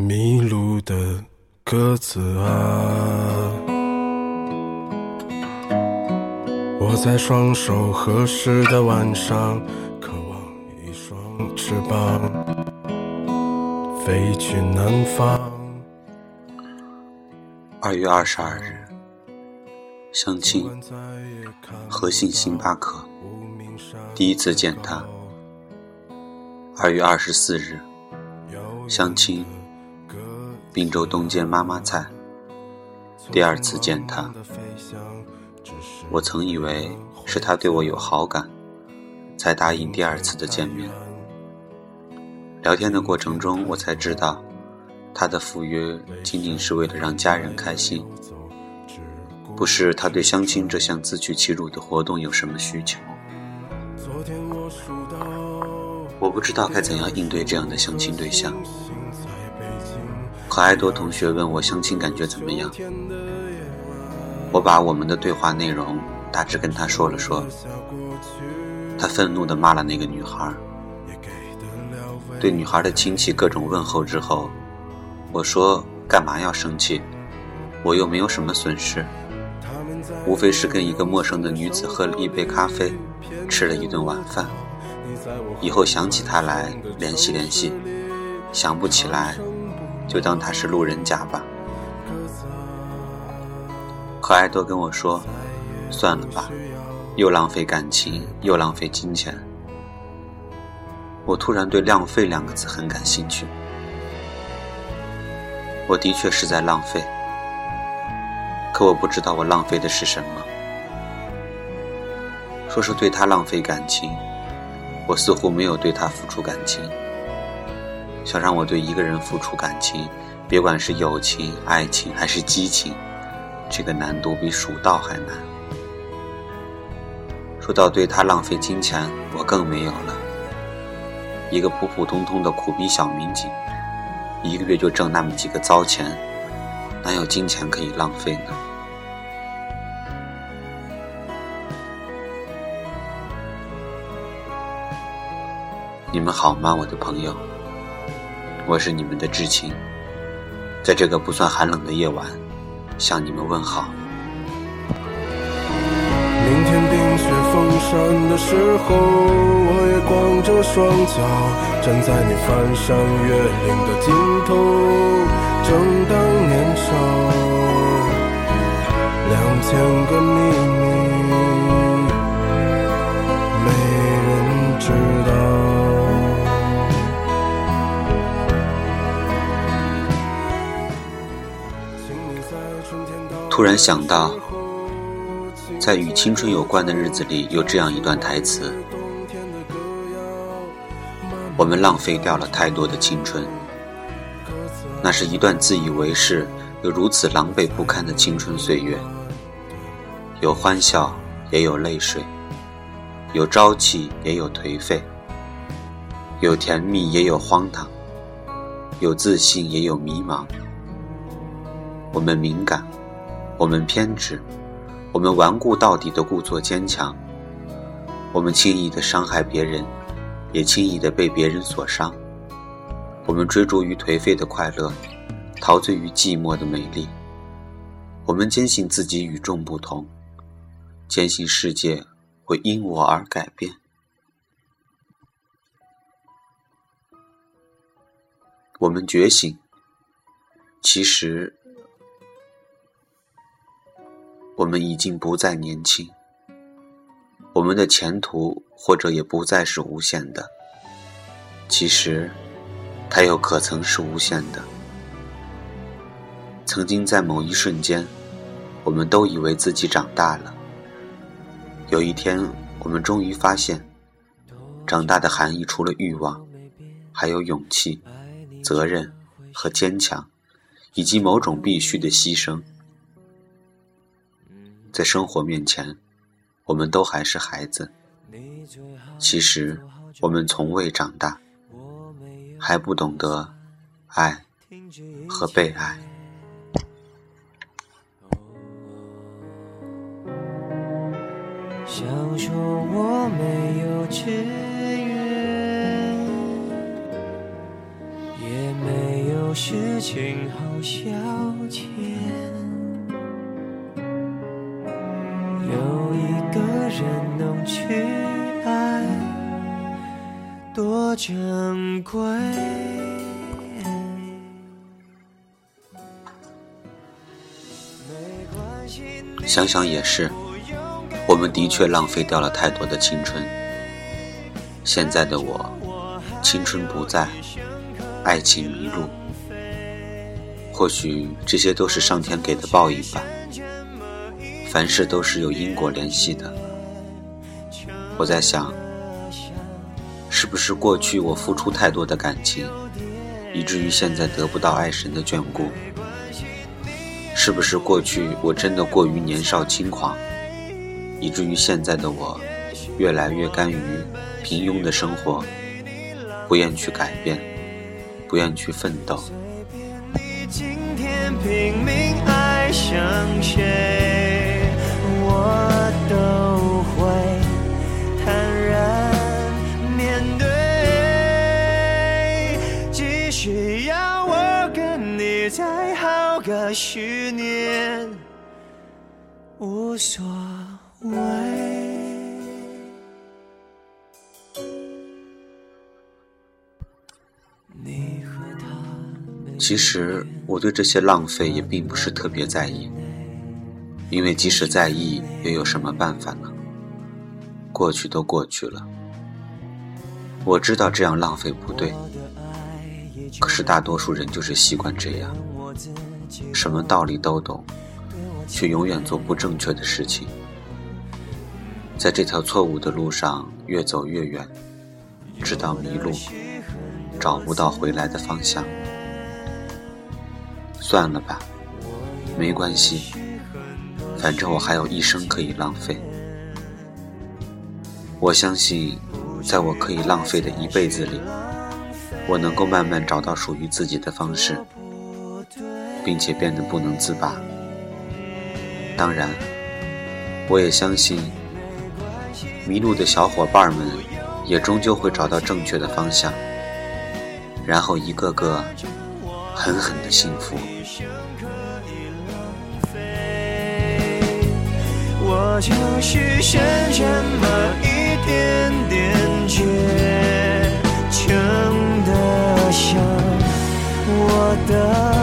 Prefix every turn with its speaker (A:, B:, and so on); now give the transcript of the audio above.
A: 迷路的鸽子啊，我在双手合十的晚上，渴望一双翅膀，飞去南方。
B: 二月二十二日，相亲，和信星巴克，第一次见他。二月二十四日，相亲。滨州东街妈妈菜，第二次见他，我曾以为是他对我有好感，才答应第二次的见面。聊天的过程中，我才知道，他的赴约仅仅是为了让家人开心，不是他对相亲这项自取其辱的活动有什么需求。我不知道该怎样应对这样的相亲对象。可爱多同学问我相亲感觉怎么样？我把我们的对话内容大致跟他说了说。他愤怒地骂了那个女孩，对女孩的亲戚各种问候之后，我说干嘛要生气？我又没有什么损失，无非是跟一个陌生的女子喝了一杯咖啡，吃了一顿晚饭。以后想起她来联系联系，想不起来。就当他是路人甲吧。可爱多跟我说：“算了吧，又浪费感情，又浪费金钱。”我突然对“浪费”两个字很感兴趣。我的确是在浪费，可我不知道我浪费的是什么。说是对他浪费感情，我似乎没有对他付出感情。想让我对一个人付出感情，别管是友情、爱情还是激情，这个难度比蜀道还难。说到对他浪费金钱，我更没有了。一个普普通通的苦逼小民警，一个月就挣那么几个糟钱，哪有金钱可以浪费呢？你们好吗，我的朋友？我是你们的知青，在这个不算寒冷的夜晚，向你们问好。
A: 明天冰雪封山的时候，我也光着双脚站在你翻山越岭的尽头，正当年少，两千个秘密。
B: 突然想到，在与青春有关的日子里，有这样一段台词：我们浪费掉了太多的青春。那是一段自以为是又如此狼狈不堪的青春岁月，有欢笑，也有泪水；有朝气，也有颓废；有甜蜜，也有荒唐；有自信，也有迷茫。我们敏感。我们偏执，我们顽固到底的故作坚强，我们轻易的伤害别人，也轻易的被别人所伤。我们追逐于颓废的快乐，陶醉于寂寞的美丽。我们坚信自己与众不同，坚信世界会因我而改变。我们觉醒，其实。我们已经不再年轻，我们的前途或者也不再是无限的。其实，它又可曾是无限的？曾经在某一瞬间，我们都以为自己长大了。有一天，我们终于发现，长大的含义除了欲望，还有勇气、责任和坚强，以及某种必须的牺牲。在生活面前，我们都还是孩子。其实，我们从未长大，还不懂得爱和被爱。
C: 想说我没有志愿，也没有事情好消遣。人能去爱，多珍贵。
B: 想想也是，我们的确浪费掉了太多的青春。现在的我，青春不在，爱情迷路。或许这些都是上天给的报应吧。凡事都是有因果联系的。我在想，是不是过去我付出太多的感情，以至于现在得不到爱神的眷顾？是不是过去我真的过于年少轻狂，以至于现在的我，越来越甘于平庸的生活，不愿去改变，不愿去奋斗。
C: 十年无所谓。
B: 其实我对这些浪费也并不是特别在意，因为即使在意，又有什么办法呢？过去都过去了，我知道这样浪费不对，可是大多数人就是习惯这样。什么道理都懂，却永远做不正确的事情，在这条错误的路上越走越远，直到迷路，找不到回来的方向。算了吧，没关系，反正我还有一生可以浪费。我相信，在我可以浪费的一辈子里，我能够慢慢找到属于自己的方式。并且变得不能自拔。当然，我也相信，迷路的小伙伴们也终究会找到正确的方向，然后一个个狠狠的幸福。
C: 我就是剩这么一点点倔强的想我的。